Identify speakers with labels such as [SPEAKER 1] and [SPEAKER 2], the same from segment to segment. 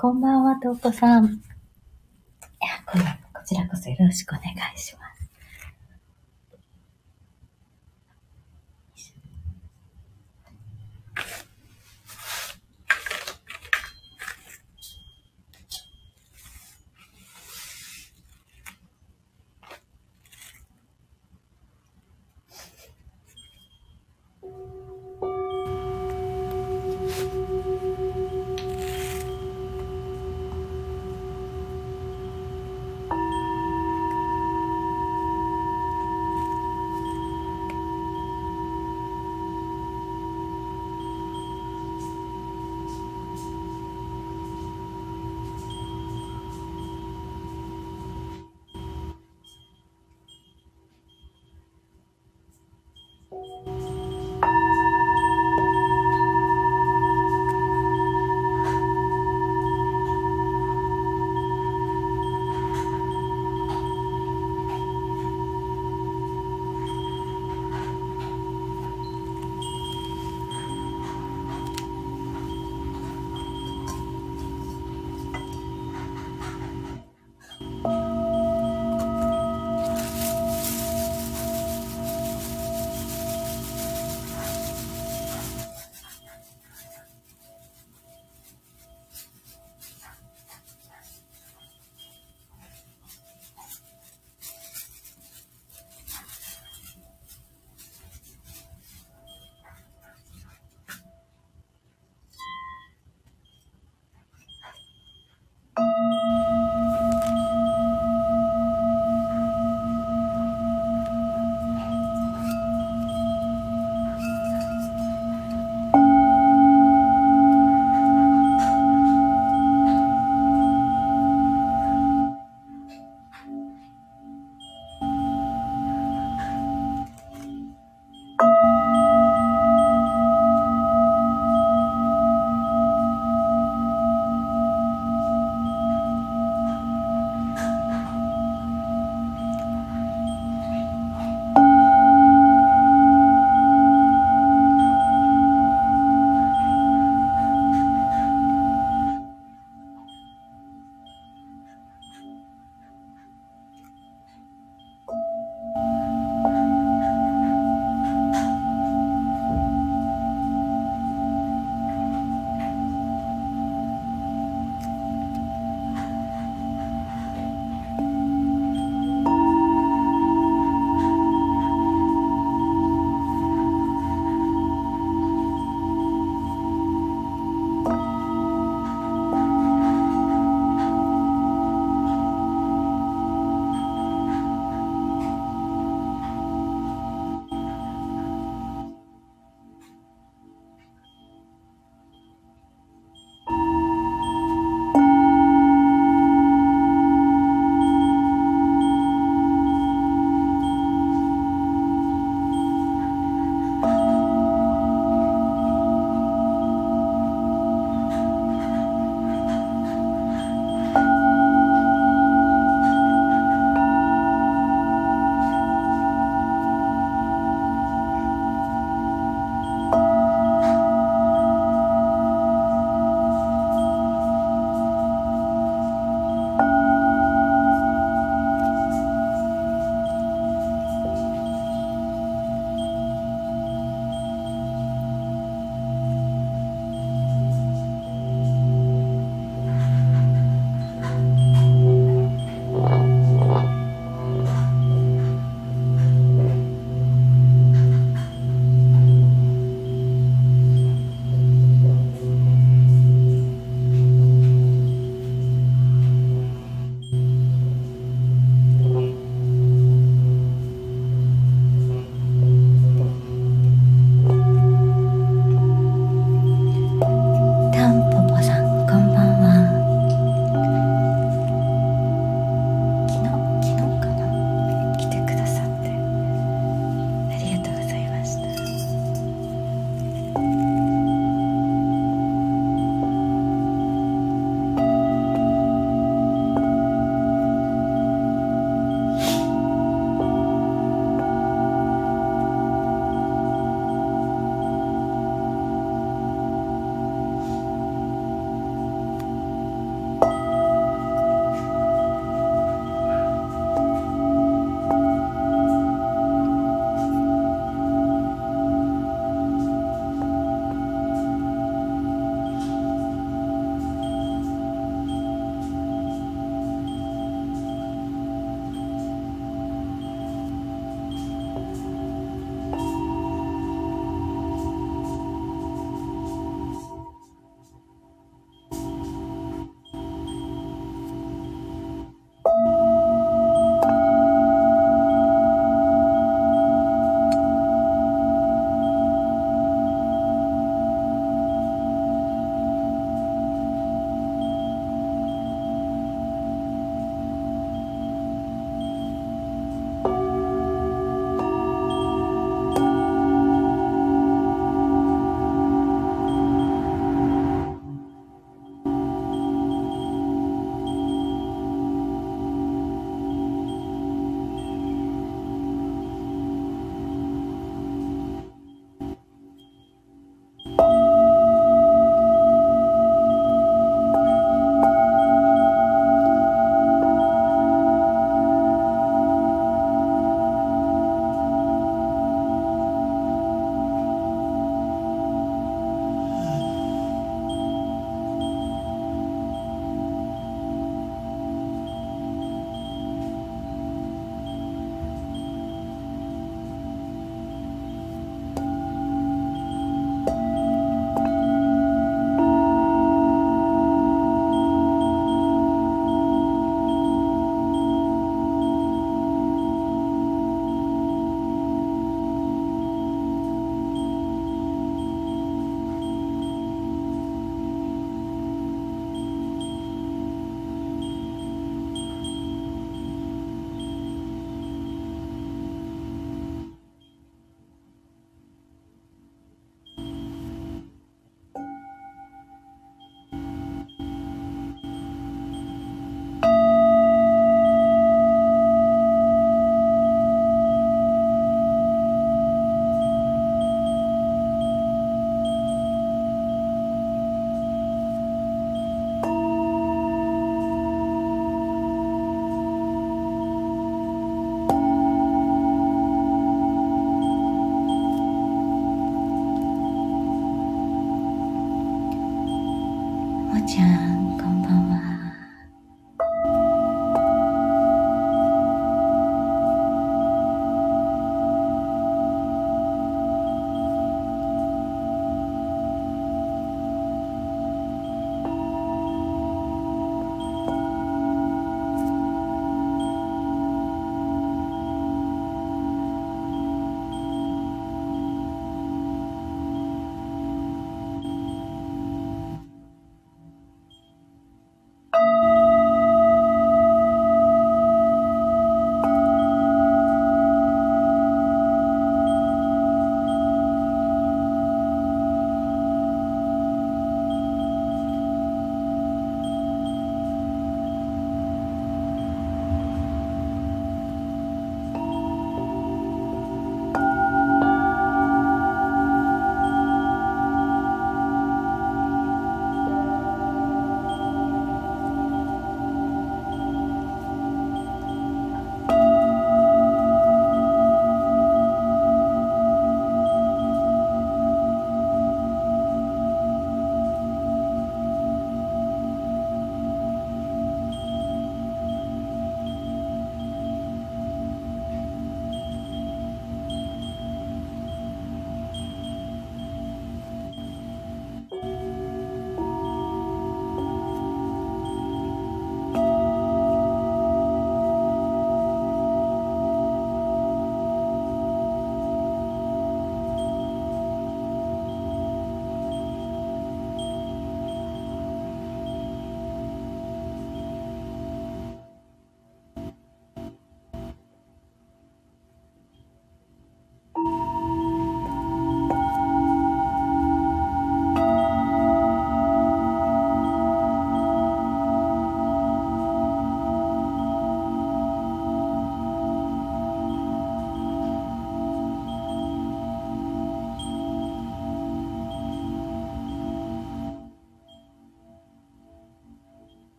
[SPEAKER 1] こんばんは、とうこさん。いや、ここちらこそよろしくお願いします。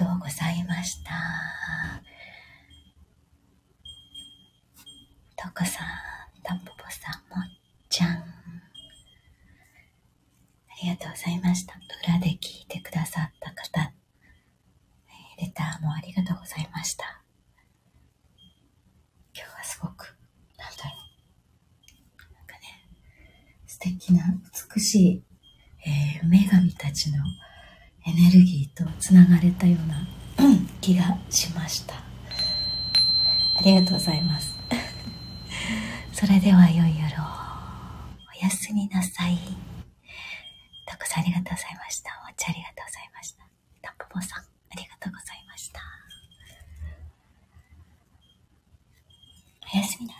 [SPEAKER 1] とうございました。とこさん、たんぽぽさん、もっちゃん。ありがとうございました。裏で聞いてくださった方、レターもありがとうございました。今日はすごく、なんだろう。なんかね、素敵な、美しい、えー、女神たちのエネルギーとつながれたような 気がしました。ありがとうございます。それでは良い夜を。おやすみなさい。たくさんありがとうございました。お茶ありがとうございました。タンポポさんありがとうございました。おやすみなさい